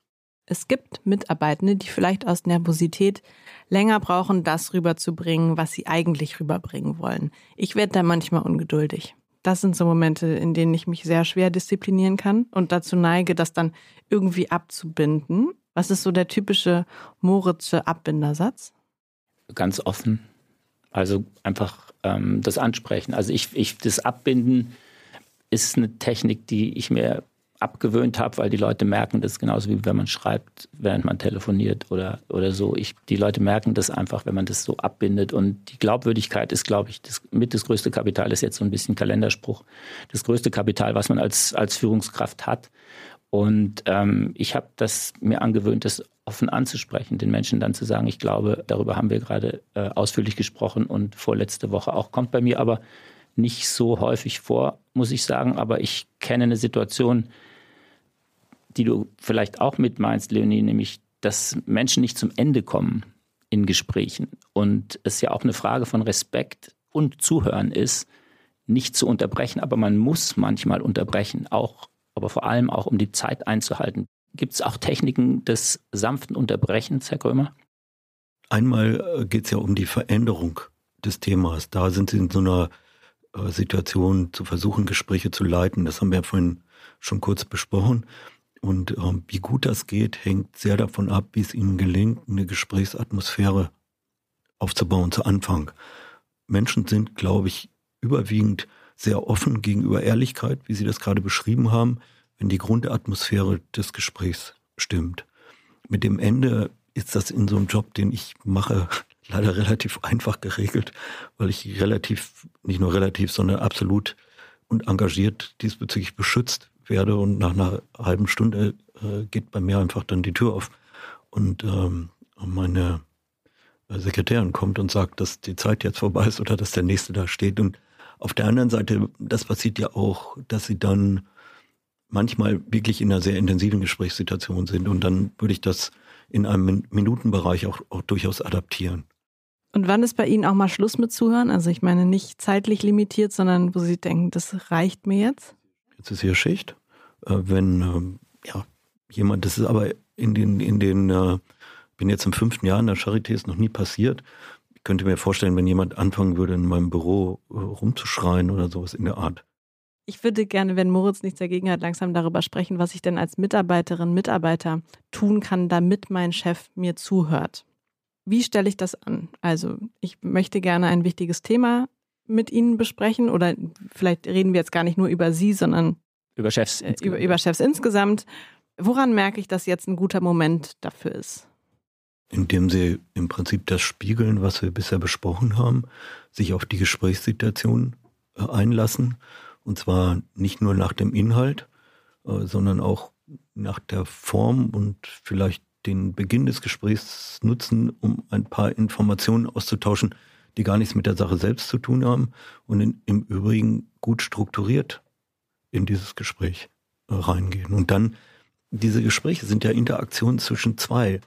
Es gibt Mitarbeitende, die vielleicht aus Nervosität länger brauchen, das rüberzubringen, was sie eigentlich rüberbringen wollen. Ich werde da manchmal ungeduldig. Das sind so Momente, in denen ich mich sehr schwer disziplinieren kann und dazu neige, das dann irgendwie abzubinden. Was ist so der typische Moritzsche Abbindersatz? Ganz offen. Also einfach ähm, das Ansprechen. Also ich, ich, das Abbinden ist eine Technik, die ich mir abgewöhnt habe, weil die Leute merken das genauso wie wenn man schreibt, während man telefoniert oder, oder so. Ich, die Leute merken das einfach, wenn man das so abbindet. Und die Glaubwürdigkeit ist, glaube ich, das, mit das größte Kapital, ist jetzt so ein bisschen Kalenderspruch, das größte Kapital, was man als, als Führungskraft hat. Und ähm, ich habe das mir angewöhnt, das offen anzusprechen, den Menschen dann zu sagen, ich glaube, darüber haben wir gerade äh, ausführlich gesprochen und vorletzte Woche auch. Kommt bei mir aber nicht so häufig vor, muss ich sagen. Aber ich kenne eine Situation, die du vielleicht auch mit meinst, Leonie, nämlich, dass Menschen nicht zum Ende kommen in Gesprächen. Und es ja auch eine Frage von Respekt und Zuhören ist, nicht zu unterbrechen, aber man muss manchmal unterbrechen, auch aber vor allem auch um die Zeit einzuhalten. Gibt es auch Techniken des sanften Unterbrechens, Herr Krömer? Einmal äh, geht es ja um die Veränderung des Themas. Da sind Sie in so einer äh, Situation zu versuchen, Gespräche zu leiten. Das haben wir ja vorhin schon kurz besprochen. Und ähm, wie gut das geht, hängt sehr davon ab, wie es Ihnen gelingt, eine Gesprächsatmosphäre aufzubauen zu Anfang. Menschen sind, glaube ich, überwiegend sehr offen gegenüber Ehrlichkeit, wie Sie das gerade beschrieben haben, wenn die Grundatmosphäre des Gesprächs stimmt. Mit dem Ende ist das in so einem Job, den ich mache, leider relativ einfach geregelt, weil ich relativ, nicht nur relativ, sondern absolut und engagiert diesbezüglich beschützt werde und nach einer halben Stunde äh, geht bei mir einfach dann die Tür auf und ähm, meine Sekretärin kommt und sagt, dass die Zeit jetzt vorbei ist oder dass der nächste da steht. Und auf der anderen Seite, das passiert ja auch, dass sie dann manchmal wirklich in einer sehr intensiven Gesprächssituation sind. Und dann würde ich das in einem Minutenbereich auch, auch durchaus adaptieren. Und wann ist bei Ihnen auch mal Schluss mit Zuhören? Also ich meine nicht zeitlich limitiert, sondern wo Sie denken, das reicht mir jetzt? Jetzt ist hier Schicht. Äh, wenn ähm, ja, jemand, das ist aber in den, in den äh, bin jetzt im fünften Jahr in der Charité, ist noch nie passiert. Ich könnte mir vorstellen, wenn jemand anfangen würde, in meinem Büro äh, rumzuschreien oder sowas in der Art. Ich würde gerne, wenn Moritz nichts dagegen hat, langsam darüber sprechen, was ich denn als Mitarbeiterin, Mitarbeiter tun kann, damit mein Chef mir zuhört. Wie stelle ich das an? Also, ich möchte gerne ein wichtiges Thema mit Ihnen besprechen oder vielleicht reden wir jetzt gar nicht nur über Sie, sondern über Chefs, äh, über, über Chefs insgesamt. Woran merke ich, dass jetzt ein guter Moment dafür ist? Indem sie im Prinzip das spiegeln, was wir bisher besprochen haben, sich auf die Gesprächssituation äh, einlassen. Und zwar nicht nur nach dem Inhalt, äh, sondern auch nach der Form und vielleicht den Beginn des Gesprächs nutzen, um ein paar Informationen auszutauschen, die gar nichts mit der Sache selbst zu tun haben und in, im Übrigen gut strukturiert in dieses Gespräch äh, reingehen. Und dann, diese Gespräche sind ja Interaktionen zwischen zwei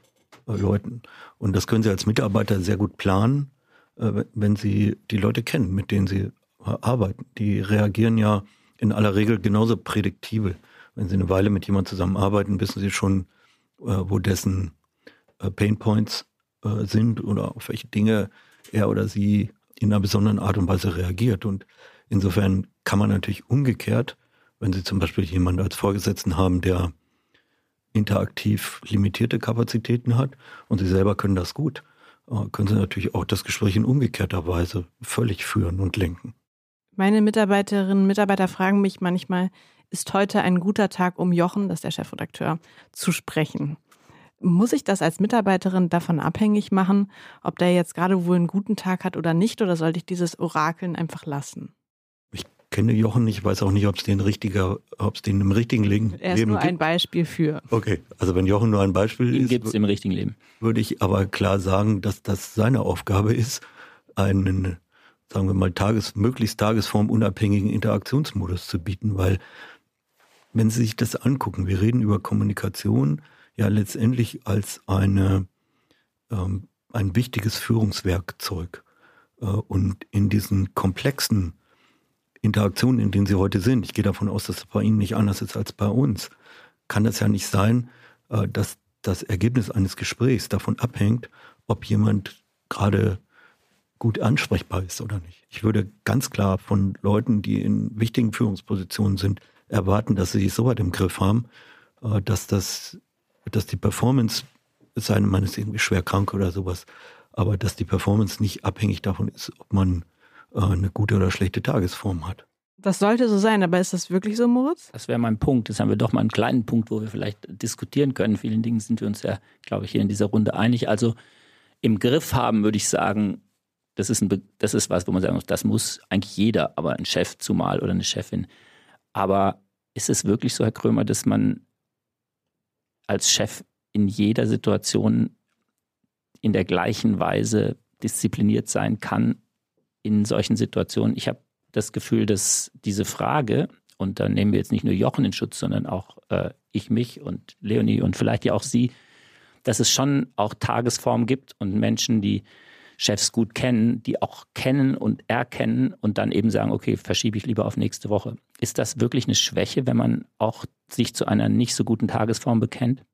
Leuten. Und das können Sie als Mitarbeiter sehr gut planen, äh, wenn Sie die Leute kennen, mit denen Sie äh, arbeiten. Die reagieren ja in aller Regel genauso prädiktivel. Wenn Sie eine Weile mit jemandem zusammenarbeiten, wissen Sie schon, äh, wo dessen Pain Points sind oder auf welche Dinge er oder sie in einer besonderen Art und Weise reagiert. Und insofern kann man natürlich umgekehrt, wenn Sie zum Beispiel jemanden als Vorgesetzten haben, der interaktiv limitierte Kapazitäten hat und sie selber können das gut, äh, können sie natürlich auch das Gespräch in umgekehrter Weise völlig führen und lenken. Meine Mitarbeiterinnen und Mitarbeiter fragen mich manchmal, ist heute ein guter Tag, um Jochen, das ist der Chefredakteur, zu sprechen? Muss ich das als Mitarbeiterin davon abhängig machen, ob der jetzt gerade wohl einen guten Tag hat oder nicht, oder sollte ich dieses Orakeln einfach lassen? Kenne Jochen nicht, weiß auch nicht, ob es den richtiger, ob es den im richtigen Leben gibt. Er ist nur ein Beispiel für. Okay, also wenn Jochen nur ein Beispiel Ihn ist, gibt es im richtigen Leben. Würde ich aber klar sagen, dass das seine Aufgabe ist, einen, sagen wir mal, tages, möglichst tagesformunabhängigen Interaktionsmodus zu bieten, weil wenn Sie sich das angucken, wir reden über Kommunikation ja letztendlich als eine, ähm, ein wichtiges Führungswerkzeug. Äh, und in diesen komplexen Interaktionen, in denen sie heute sind, ich gehe davon aus, dass es bei ihnen nicht anders ist als bei uns, kann das ja nicht sein, äh, dass das Ergebnis eines Gesprächs davon abhängt, ob jemand gerade gut ansprechbar ist oder nicht. Ich würde ganz klar von Leuten, die in wichtigen Führungspositionen sind, erwarten, dass sie sich so weit im Griff haben, äh, dass das, dass die Performance, sei man ist irgendwie schwer krank oder sowas, aber dass die Performance nicht abhängig davon ist, ob man eine gute oder schlechte Tagesform hat. Das sollte so sein, aber ist das wirklich so, Moritz? Das wäre mein Punkt. Das haben wir doch mal einen kleinen Punkt, wo wir vielleicht diskutieren können. Vielen Dingen sind wir uns ja, glaube ich, hier in dieser Runde einig. Also im Griff haben, würde ich sagen, das ist, ein, das ist was, wo man sagen muss, das muss eigentlich jeder, aber ein Chef zumal oder eine Chefin. Aber ist es wirklich so, Herr Krömer, dass man als Chef in jeder Situation in der gleichen Weise diszipliniert sein kann in solchen Situationen, ich habe das Gefühl, dass diese Frage, und da nehmen wir jetzt nicht nur Jochen in Schutz, sondern auch äh, ich mich und Leonie und vielleicht ja auch Sie, dass es schon auch Tagesformen gibt und Menschen, die Chefs gut kennen, die auch kennen und erkennen und dann eben sagen, okay, verschiebe ich lieber auf nächste Woche. Ist das wirklich eine Schwäche, wenn man auch sich zu einer nicht so guten Tagesform bekennt?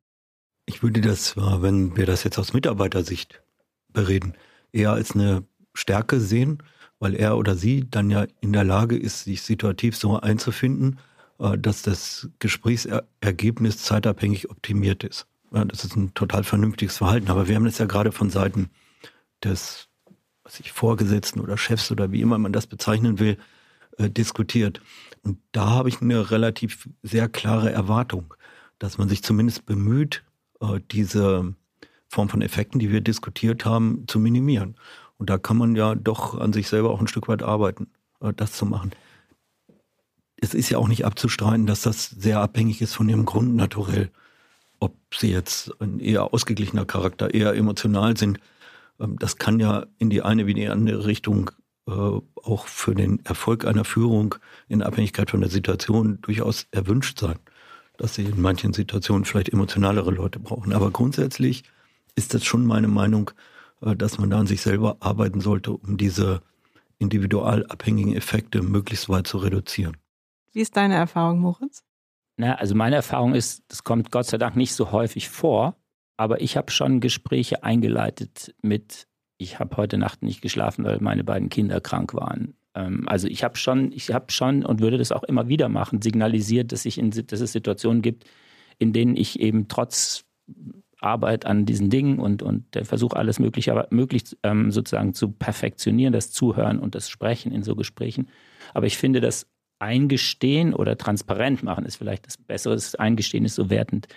Ich würde das, wenn wir das jetzt aus Mitarbeitersicht bereden, eher als eine Stärke sehen, weil er oder sie dann ja in der Lage ist, sich situativ so einzufinden, äh, dass das Gesprächsergebnis zeitabhängig optimiert ist. Das ist ein total vernünftiges Verhalten. Aber wir haben das ja gerade von Seiten des was ich, Vorgesetzten oder Chefs oder wie immer man das bezeichnen will, äh, diskutiert. Und da habe ich eine relativ sehr klare Erwartung, dass man sich zumindest bemüht, äh, diese Form von Effekten, die wir diskutiert haben, zu minimieren. Und da kann man ja doch an sich selber auch ein Stück weit arbeiten, äh, das zu machen. es ist ja auch nicht abzustreiten, dass das sehr abhängig ist von ihrem Grundnaturell. Ob sie jetzt ein eher ausgeglichener Charakter, eher emotional sind, ähm, das kann ja in die eine wie in die andere Richtung äh, auch für den Erfolg einer Führung in Abhängigkeit von der Situation durchaus erwünscht sein, dass sie in manchen Situationen vielleicht emotionalere Leute brauchen. Aber grundsätzlich ist das schon meine Meinung, dass man da an sich selber arbeiten sollte, um diese individual abhängigen Effekte möglichst weit zu reduzieren. Wie ist deine Erfahrung, Moritz? Na, also meine Erfahrung ist, das kommt Gott sei Dank nicht so häufig vor, aber ich habe schon Gespräche eingeleitet mit, ich habe heute Nacht nicht geschlafen, weil meine beiden Kinder krank waren. Ähm, also ich habe schon, ich habe schon und würde das auch immer wieder machen, signalisiert, dass, ich in, dass es Situationen gibt, in denen ich eben trotz Arbeit an diesen Dingen und, und der Versuch, alles Mögliche, aber möglichst ähm, sozusagen zu perfektionieren, das Zuhören und das Sprechen in so Gesprächen. Aber ich finde, das Eingestehen oder transparent machen ist vielleicht das Bessere. Das Eingestehen ist so wertend.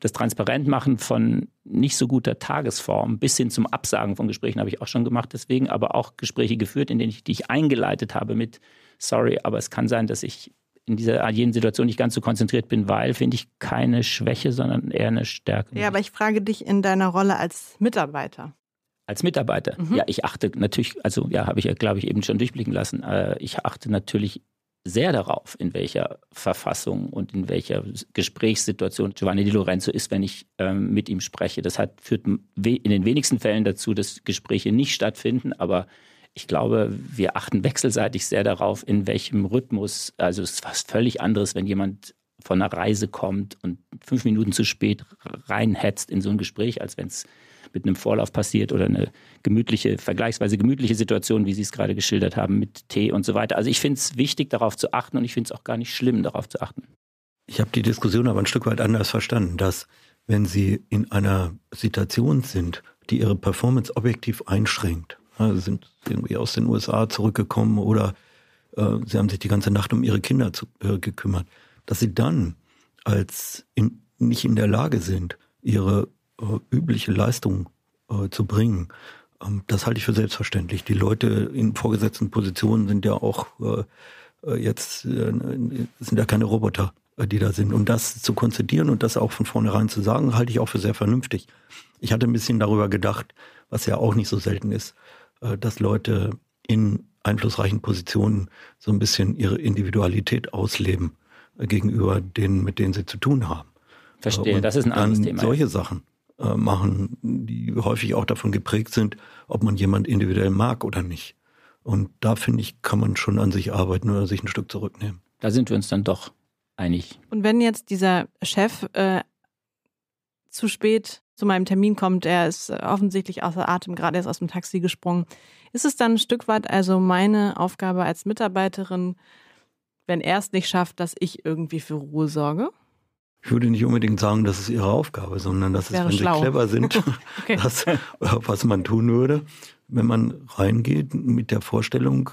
Das Transparentmachen von nicht so guter Tagesform bis hin zum Absagen von Gesprächen habe ich auch schon gemacht. Deswegen aber auch Gespräche geführt, in denen ich dich eingeleitet habe mit Sorry, aber es kann sein, dass ich in dieser jenen Situation nicht ganz so konzentriert bin, weil finde ich keine Schwäche, sondern eher eine Stärke. Ja, aber ich frage dich in deiner Rolle als Mitarbeiter. Als Mitarbeiter, mhm. ja, ich achte natürlich, also ja, habe ich ja, glaube ich, eben schon durchblicken lassen. Äh, ich achte natürlich sehr darauf, in welcher Verfassung und in welcher Gesprächssituation Giovanni Di Lorenzo ist, wenn ich ähm, mit ihm spreche. Das hat, führt in den wenigsten Fällen dazu, dass Gespräche nicht stattfinden, aber ich glaube, wir achten wechselseitig sehr darauf, in welchem Rhythmus. Also es ist fast völlig anderes, wenn jemand von einer Reise kommt und fünf Minuten zu spät reinhetzt in so ein Gespräch, als wenn es mit einem Vorlauf passiert oder eine gemütliche, vergleichsweise gemütliche Situation, wie Sie es gerade geschildert haben, mit Tee und so weiter. Also ich finde es wichtig, darauf zu achten und ich finde es auch gar nicht schlimm, darauf zu achten. Ich habe die Diskussion aber ein Stück weit anders verstanden, dass wenn Sie in einer Situation sind, die Ihre Performance objektiv einschränkt, also sind irgendwie aus den USA zurückgekommen oder äh, Sie haben sich die ganze Nacht um Ihre Kinder zu, äh, gekümmert, dass Sie dann als in, nicht in der Lage sind, Ihre äh, übliche Leistung äh, zu bringen. Ähm, das halte ich für selbstverständlich. Die Leute in vorgesetzten Positionen sind ja auch äh, jetzt sind ja keine Roboter, die da sind. Und das zu konzidieren und das auch von vornherein zu sagen, halte ich auch für sehr vernünftig. Ich hatte ein bisschen darüber gedacht, was ja auch nicht so selten ist, dass Leute in einflussreichen Positionen so ein bisschen ihre Individualität ausleben gegenüber denen, mit denen sie zu tun haben. Verstehe, und das ist ein anderes Thema. Solche Sachen äh, machen, die häufig auch davon geprägt sind, ob man jemand individuell mag oder nicht. Und da finde ich, kann man schon an sich arbeiten oder sich ein Stück zurücknehmen. Da sind wir uns dann doch einig. Und wenn jetzt dieser Chef äh, zu spät zu meinem Termin kommt, er ist offensichtlich außer Atem, gerade erst aus dem Taxi gesprungen, ist es dann ein Stück weit also meine Aufgabe als Mitarbeiterin, wenn er es nicht schafft, dass ich irgendwie für Ruhe sorge? Ich würde nicht unbedingt sagen, das ist ihre Aufgabe, sondern das ist, wenn schlau. sie clever sind, okay. das, was man tun würde, wenn man reingeht mit der Vorstellung,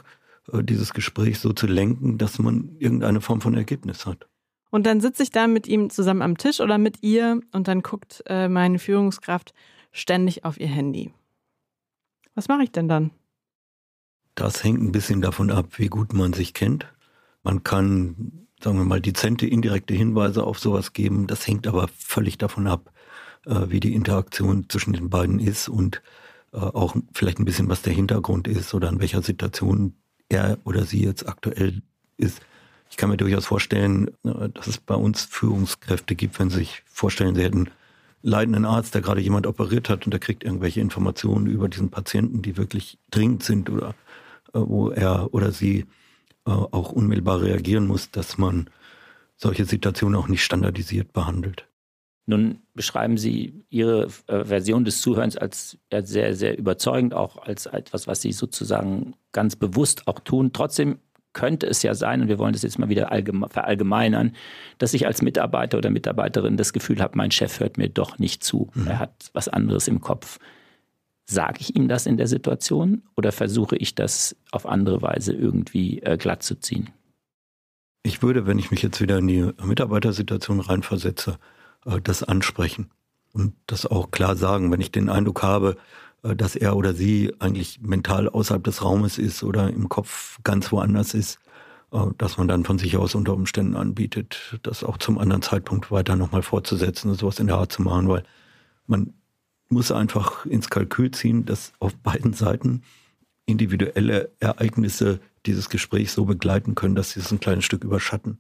äh, dieses Gespräch so zu lenken, dass man irgendeine Form von Ergebnis hat. Und dann sitze ich da mit ihm zusammen am Tisch oder mit ihr und dann guckt äh, meine Führungskraft ständig auf ihr Handy. Was mache ich denn dann? Das hängt ein bisschen davon ab, wie gut man sich kennt. Man kann sagen wir mal, dezente, indirekte Hinweise auf sowas geben. Das hängt aber völlig davon ab, äh, wie die Interaktion zwischen den beiden ist und äh, auch vielleicht ein bisschen, was der Hintergrund ist oder in welcher Situation er oder sie jetzt aktuell ist. Ich kann mir durchaus vorstellen, äh, dass es bei uns Führungskräfte gibt, wenn sie sich vorstellen, sie hätten leidenden Arzt, der gerade jemand operiert hat und der kriegt irgendwelche Informationen über diesen Patienten, die wirklich dringend sind oder äh, wo er oder sie äh, auch unmittelbar reagieren muss, dass man solche Situationen auch nicht standardisiert behandelt. Nun beschreiben Sie Ihre äh, Version des Zuhörens als ja, sehr, sehr überzeugend, auch als etwas, was Sie sozusagen ganz bewusst auch tun. Trotzdem könnte es ja sein, und wir wollen das jetzt mal wieder verallgemeinern, dass ich als Mitarbeiter oder Mitarbeiterin das Gefühl habe, mein Chef hört mir doch nicht zu. Mhm. Er hat was anderes im Kopf. Sage ich ihm das in der Situation oder versuche ich das auf andere Weise irgendwie äh, glatt zu ziehen? Ich würde, wenn ich mich jetzt wieder in die Mitarbeitersituation reinversetze, äh, das ansprechen und das auch klar sagen, wenn ich den Eindruck habe, dass er oder sie eigentlich mental außerhalb des Raumes ist oder im Kopf ganz woanders ist, äh, dass man dann von sich aus unter Umständen anbietet, das auch zum anderen Zeitpunkt weiter nochmal fortzusetzen und sowas in der Art zu machen, weil man muss einfach ins Kalkül ziehen, dass auf beiden Seiten individuelle Ereignisse dieses Gespräch so begleiten können, dass sie es ein kleines Stück überschatten.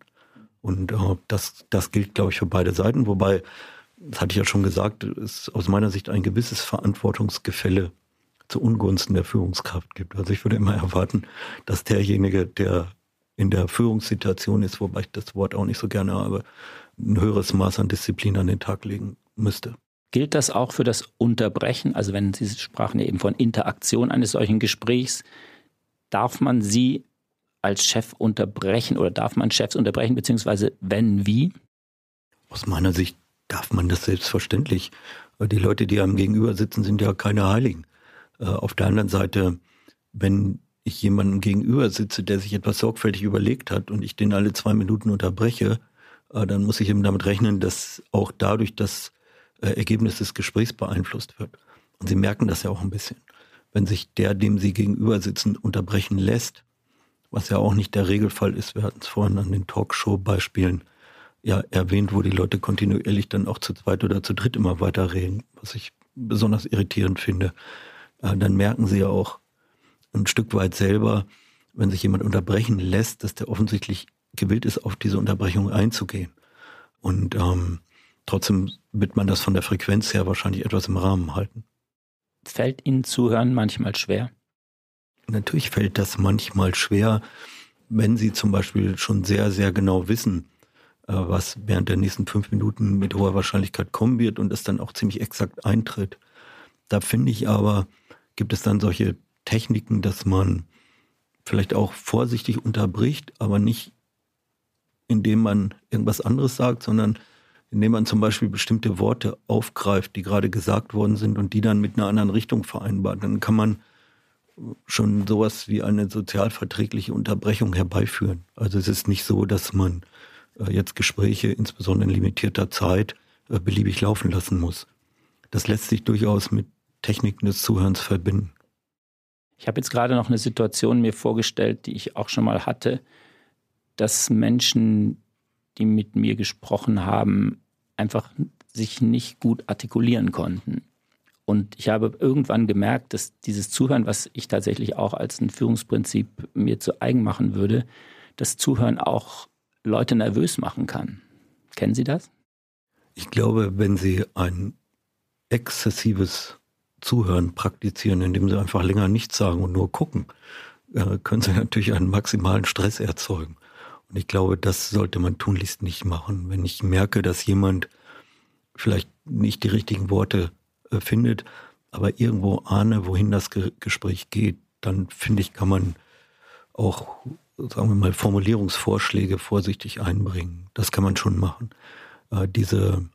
Und äh, das, das gilt, glaube ich, für beide Seiten. Wobei, das hatte ich ja schon gesagt, es aus meiner Sicht ein gewisses Verantwortungsgefälle zu Ungunsten der Führungskraft gibt. Also ich würde immer erwarten, dass derjenige, der in der Führungssituation ist, wobei ich das Wort auch nicht so gerne habe, ein höheres Maß an Disziplin an den Tag legen müsste. Gilt das auch für das Unterbrechen? Also wenn Sie sprachen ja eben von Interaktion eines solchen Gesprächs, darf man Sie als Chef unterbrechen oder darf man Chefs unterbrechen, beziehungsweise wenn, wie? Aus meiner Sicht darf man das selbstverständlich. Die Leute, die einem gegenüber sitzen, sind ja keine Heiligen. Äh, auf der anderen Seite, wenn ich jemandem gegenüber sitze, der sich etwas sorgfältig überlegt hat und ich den alle zwei Minuten unterbreche, äh, dann muss ich eben damit rechnen, dass auch dadurch das äh, Ergebnis des Gesprächs beeinflusst wird. Und Sie merken das ja auch ein bisschen. Wenn sich der, dem Sie gegenüber sitzen, unterbrechen lässt, was ja auch nicht der Regelfall ist, wir hatten es vorhin an den Talkshow-Beispielen ja erwähnt, wo die Leute kontinuierlich dann auch zu zweit oder zu dritt immer weiter reden, was ich besonders irritierend finde, äh, dann merken Sie ja auch, ein Stück weit selber, wenn sich jemand unterbrechen lässt, dass der offensichtlich gewillt ist, auf diese Unterbrechung einzugehen. Und ähm, trotzdem wird man das von der Frequenz her wahrscheinlich etwas im Rahmen halten. Fällt Ihnen Zuhören manchmal schwer? Natürlich fällt das manchmal schwer, wenn Sie zum Beispiel schon sehr, sehr genau wissen, was während der nächsten fünf Minuten mit hoher Wahrscheinlichkeit kommen wird und es dann auch ziemlich exakt eintritt. Da finde ich aber, gibt es dann solche Techniken, dass man vielleicht auch vorsichtig unterbricht, aber nicht indem man irgendwas anderes sagt, sondern indem man zum Beispiel bestimmte Worte aufgreift, die gerade gesagt worden sind und die dann mit einer anderen Richtung vereinbart. Dann kann man schon sowas wie eine sozialverträgliche Unterbrechung herbeiführen. Also es ist nicht so, dass man äh, jetzt Gespräche, insbesondere in limitierter Zeit, äh, beliebig laufen lassen muss. Das lässt sich durchaus mit Techniken des Zuhörens verbinden. Ich habe jetzt gerade noch eine Situation mir vorgestellt, die ich auch schon mal hatte, dass Menschen, die mit mir gesprochen haben, einfach sich nicht gut artikulieren konnten. Und ich habe irgendwann gemerkt, dass dieses Zuhören, was ich tatsächlich auch als ein Führungsprinzip mir zu eigen machen würde, das Zuhören auch Leute nervös machen kann. Kennen Sie das? Ich glaube, wenn Sie ein exzessives Zuhören praktizieren, indem sie einfach länger nichts sagen und nur gucken, äh, können sie natürlich einen maximalen Stress erzeugen. Und ich glaube, das sollte man tunlichst nicht machen. Wenn ich merke, dass jemand vielleicht nicht die richtigen Worte äh, findet, aber irgendwo ahne, wohin das Ge Gespräch geht, dann finde ich, kann man auch, sagen wir mal, Formulierungsvorschläge vorsichtig einbringen. Das kann man schon machen. Äh, diese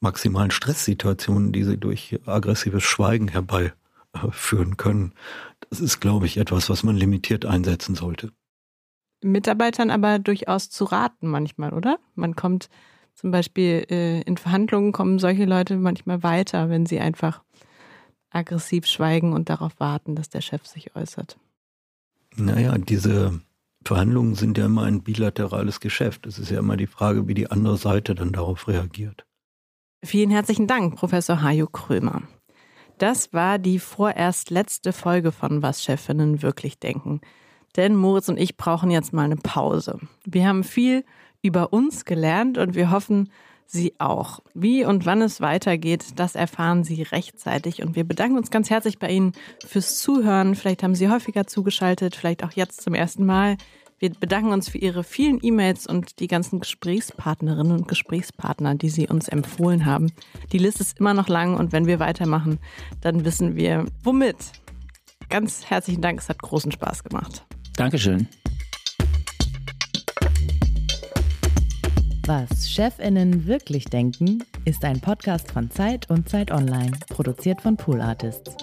maximalen Stresssituationen, die sie durch aggressives Schweigen herbeiführen können. Das ist, glaube ich, etwas, was man limitiert einsetzen sollte. Mitarbeitern aber durchaus zu raten manchmal, oder? Man kommt zum Beispiel äh, in Verhandlungen kommen solche Leute manchmal weiter, wenn sie einfach aggressiv schweigen und darauf warten, dass der Chef sich äußert. Naja, diese Verhandlungen sind ja immer ein bilaterales Geschäft. Es ist ja immer die Frage, wie die andere Seite dann darauf reagiert. Vielen herzlichen Dank, Professor Hajo Krömer. Das war die vorerst letzte Folge von Was Chefinnen wirklich denken. Denn Moritz und ich brauchen jetzt mal eine Pause. Wir haben viel über uns gelernt und wir hoffen, Sie auch. Wie und wann es weitergeht, das erfahren Sie rechtzeitig. Und wir bedanken uns ganz herzlich bei Ihnen fürs Zuhören. Vielleicht haben Sie häufiger zugeschaltet, vielleicht auch jetzt zum ersten Mal. Wir bedanken uns für Ihre vielen E-Mails und die ganzen Gesprächspartnerinnen und Gesprächspartner, die Sie uns empfohlen haben. Die Liste ist immer noch lang und wenn wir weitermachen, dann wissen wir, womit. Ganz herzlichen Dank, es hat großen Spaß gemacht. Dankeschön. Was Chefinnen wirklich denken, ist ein Podcast von Zeit und Zeit Online, produziert von Pool Artists.